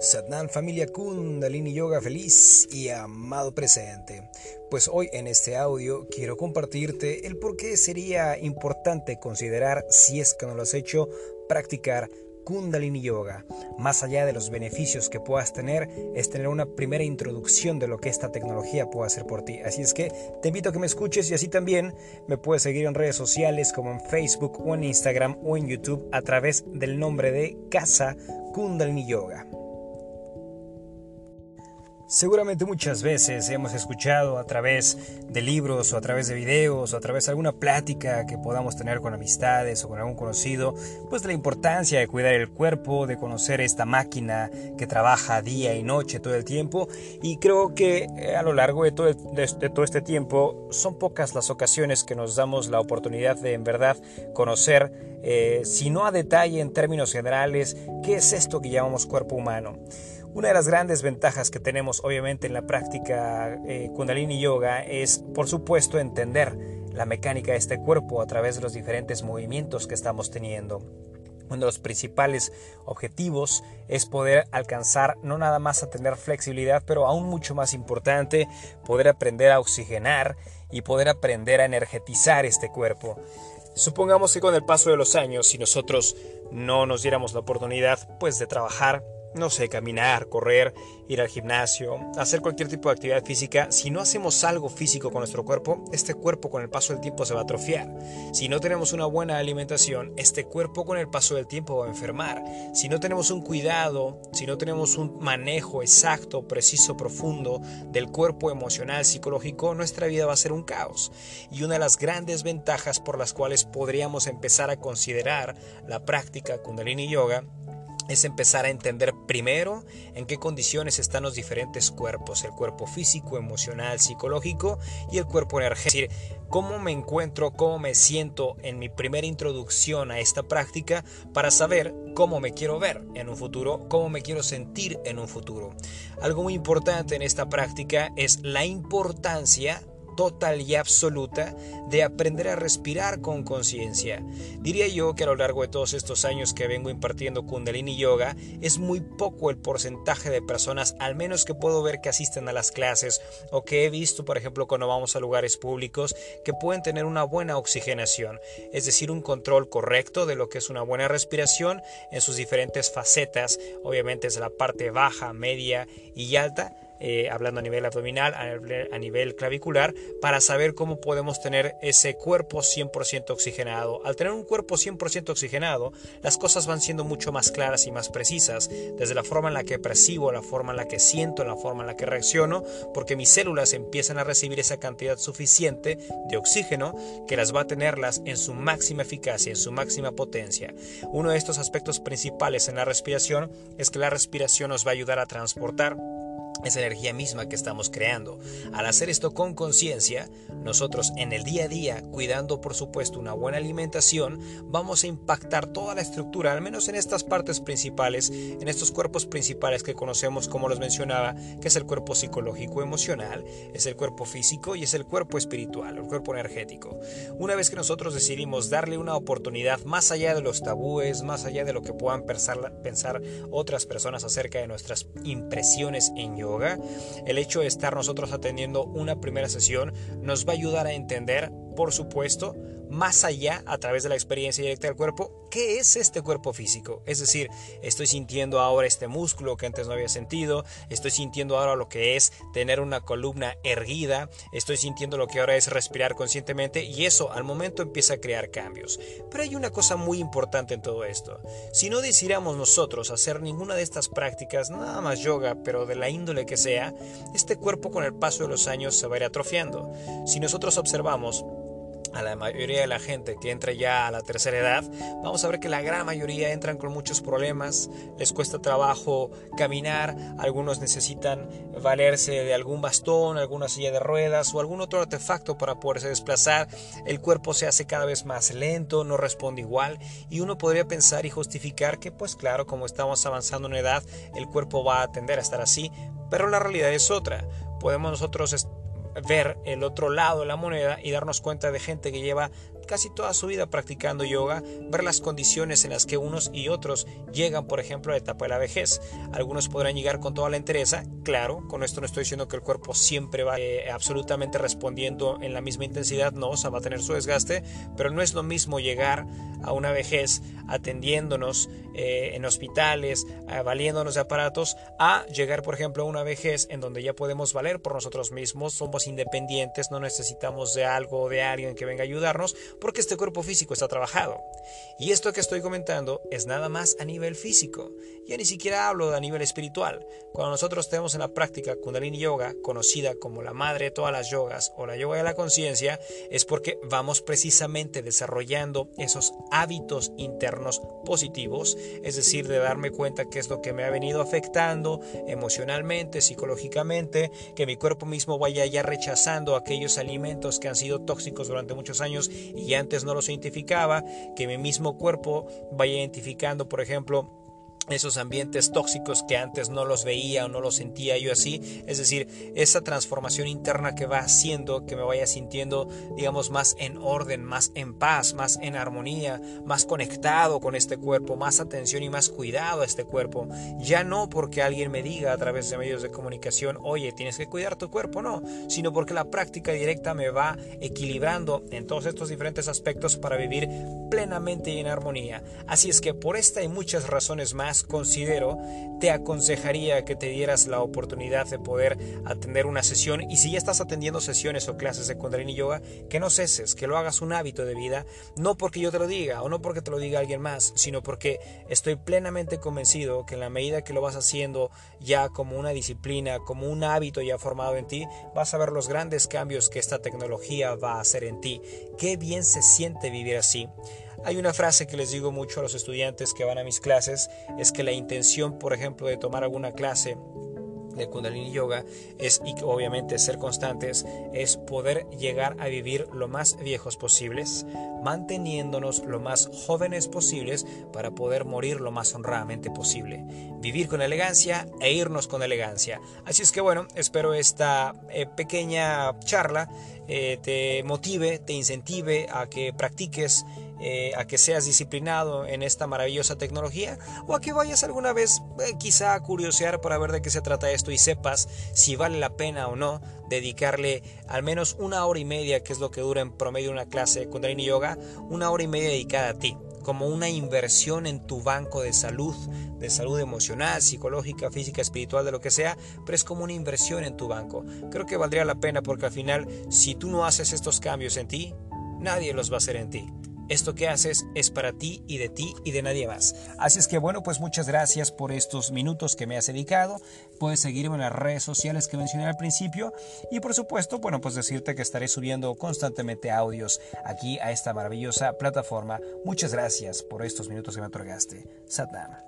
Satnam familia Kundalini Yoga feliz y amado presente. Pues hoy en este audio quiero compartirte el por qué sería importante considerar, si es que no lo has hecho, practicar Kundalini Yoga. Más allá de los beneficios que puedas tener, es tener una primera introducción de lo que esta tecnología puede hacer por ti. Así es que te invito a que me escuches y así también me puedes seguir en redes sociales como en Facebook o en Instagram o en YouTube a través del nombre de Casa Kundalini Yoga. Seguramente muchas veces hemos escuchado a través de libros o a través de videos o a través de alguna plática que podamos tener con amistades o con algún conocido, pues de la importancia de cuidar el cuerpo, de conocer esta máquina que trabaja día y noche todo el tiempo. Y creo que eh, a lo largo de todo, todo este tiempo son pocas las ocasiones que nos damos la oportunidad de en verdad conocer, eh, si no a detalle en términos generales, qué es esto que llamamos cuerpo humano. Una de las grandes ventajas que tenemos obviamente en la práctica eh, Kundalini Yoga es por supuesto entender la mecánica de este cuerpo a través de los diferentes movimientos que estamos teniendo. Uno de los principales objetivos es poder alcanzar no nada más a tener flexibilidad, pero aún mucho más importante, poder aprender a oxigenar y poder aprender a energetizar este cuerpo. Supongamos que con el paso de los años, si nosotros no nos diéramos la oportunidad pues de trabajar no sé, caminar, correr, ir al gimnasio, hacer cualquier tipo de actividad física, si no hacemos algo físico con nuestro cuerpo, este cuerpo con el paso del tiempo se va a atrofiar. Si no tenemos una buena alimentación, este cuerpo con el paso del tiempo va a enfermar. Si no tenemos un cuidado, si no tenemos un manejo exacto, preciso, profundo del cuerpo emocional, psicológico, nuestra vida va a ser un caos. Y una de las grandes ventajas por las cuales podríamos empezar a considerar la práctica Kundalini Yoga es empezar a entender primero en qué condiciones están los diferentes cuerpos, el cuerpo físico, emocional, psicológico y el cuerpo energético. Es decir, cómo me encuentro, cómo me siento en mi primera introducción a esta práctica para saber cómo me quiero ver en un futuro, cómo me quiero sentir en un futuro. Algo muy importante en esta práctica es la importancia total y absoluta de aprender a respirar con conciencia. Diría yo que a lo largo de todos estos años que vengo impartiendo Kundalini Yoga, es muy poco el porcentaje de personas, al menos que puedo ver que asisten a las clases o que he visto, por ejemplo, cuando vamos a lugares públicos, que pueden tener una buena oxigenación, es decir, un control correcto de lo que es una buena respiración en sus diferentes facetas, obviamente es la parte baja, media y alta, eh, hablando a nivel abdominal, a nivel, clavicular, para saber cómo podemos tener ese cuerpo 100% oxigenado. Al tener un cuerpo 100% oxigenado, las cosas van siendo mucho más claras y más precisas, desde la forma en la que percibo, la forma en la que siento, la forma en la que reacciono, porque mis células empiezan a recibir esa cantidad suficiente de oxígeno que las va a tenerlas en su máxima eficacia, en su máxima potencia. Uno de estos aspectos principales en la respiración es que la respiración nos va a ayudar a transportar esa energía misma que estamos creando. Al hacer esto con conciencia, nosotros en el día a día, cuidando por supuesto una buena alimentación, vamos a impactar toda la estructura, al menos en estas partes principales, en estos cuerpos principales que conocemos, como los mencionaba, que es el cuerpo psicológico emocional, es el cuerpo físico y es el cuerpo espiritual, el cuerpo energético. Una vez que nosotros decidimos darle una oportunidad más allá de los tabúes, más allá de lo que puedan pensar, pensar otras personas acerca de nuestras impresiones en el hecho de estar nosotros atendiendo una primera sesión nos va a ayudar a entender, por supuesto, más allá a través de la experiencia directa del cuerpo, ¿qué es este cuerpo físico? Es decir, estoy sintiendo ahora este músculo que antes no había sentido, estoy sintiendo ahora lo que es tener una columna erguida, estoy sintiendo lo que ahora es respirar conscientemente y eso al momento empieza a crear cambios. Pero hay una cosa muy importante en todo esto. Si no decidiéramos nosotros hacer ninguna de estas prácticas, nada más yoga, pero de la índole que sea, este cuerpo con el paso de los años se va a ir atrofiando. Si nosotros observamos, a la mayoría de la gente que entra ya a la tercera edad, vamos a ver que la gran mayoría entran con muchos problemas, les cuesta trabajo caminar, algunos necesitan valerse de algún bastón, alguna silla de ruedas o algún otro artefacto para poderse desplazar, el cuerpo se hace cada vez más lento, no responde igual y uno podría pensar y justificar que pues claro, como estamos avanzando en edad, el cuerpo va a tender a estar así, pero la realidad es otra. Podemos nosotros ver el otro lado de la moneda y darnos cuenta de gente que lleva casi toda su vida practicando yoga, ver las condiciones en las que unos y otros llegan, por ejemplo, a la etapa de la vejez. Algunos podrán llegar con toda la entereza, claro, con esto no estoy diciendo que el cuerpo siempre va eh, absolutamente respondiendo en la misma intensidad, no, o sea, va a tener su desgaste, pero no es lo mismo llegar a una vejez atendiéndonos eh, en hospitales, eh, valiéndonos de aparatos, a llegar, por ejemplo, a una vejez en donde ya podemos valer por nosotros mismos, somos independientes, no necesitamos de algo o de alguien que venga a ayudarnos, porque este cuerpo físico está trabajado. Y esto que estoy comentando es nada más a nivel físico. Ya ni siquiera hablo a nivel espiritual. Cuando nosotros tenemos en la práctica Kundalini Yoga, conocida como la madre de todas las yogas o la yoga de la conciencia, es porque vamos precisamente desarrollando esos hábitos internos positivos, es decir, de darme cuenta qué es lo que me ha venido afectando emocionalmente, psicológicamente, que mi cuerpo mismo vaya ya rechazando aquellos alimentos que han sido tóxicos durante muchos años y antes no los identificaba, que mi mismo cuerpo vaya identificando, por ejemplo, esos ambientes tóxicos que antes no los veía o no los sentía yo así, es decir, esa transformación interna que va haciendo que me vaya sintiendo, digamos, más en orden, más en paz, más en armonía, más conectado con este cuerpo, más atención y más cuidado a este cuerpo. Ya no porque alguien me diga a través de medios de comunicación, oye, tienes que cuidar tu cuerpo, no, sino porque la práctica directa me va equilibrando en todos estos diferentes aspectos para vivir plenamente y en armonía. Así es que por esta y muchas razones considero, te aconsejaría que te dieras la oportunidad de poder atender una sesión y si ya estás atendiendo sesiones o clases de Kundalini Yoga, que no ceses, que lo hagas un hábito de vida, no porque yo te lo diga o no porque te lo diga alguien más, sino porque estoy plenamente convencido que en la medida que lo vas haciendo ya como una disciplina, como un hábito ya formado en ti, vas a ver los grandes cambios que esta tecnología va a hacer en ti. Qué bien se siente vivir así. Hay una frase que les digo mucho a los estudiantes que van a mis clases, es que la intención, por ejemplo, de tomar alguna clase de Kundalini Yoga es, y obviamente ser constantes, es poder llegar a vivir lo más viejos posibles, manteniéndonos lo más jóvenes posibles para poder morir lo más honradamente posible. Vivir con elegancia e irnos con elegancia. Así es que bueno, espero esta eh, pequeña charla eh, te motive, te incentive a que practiques eh, a que seas disciplinado en esta maravillosa tecnología o a que vayas alguna vez eh, quizá a curiosear para ver de qué se trata esto y sepas si vale la pena o no dedicarle al menos una hora y media, que es lo que dura en promedio una clase de Kundalini Yoga, una hora y media dedicada a ti como una inversión en tu banco de salud, de salud emocional, psicológica, física, espiritual, de lo que sea, pero es como una inversión en tu banco. Creo que valdría la pena porque al final, si tú no haces estos cambios en ti, nadie los va a hacer en ti. Esto que haces es para ti y de ti y de nadie más. Así es que bueno, pues muchas gracias por estos minutos que me has dedicado. Puedes seguirme en las redes sociales que mencioné al principio. Y por supuesto, bueno, pues decirte que estaré subiendo constantemente audios aquí a esta maravillosa plataforma. Muchas gracias por estos minutos que me otorgaste. Satnam.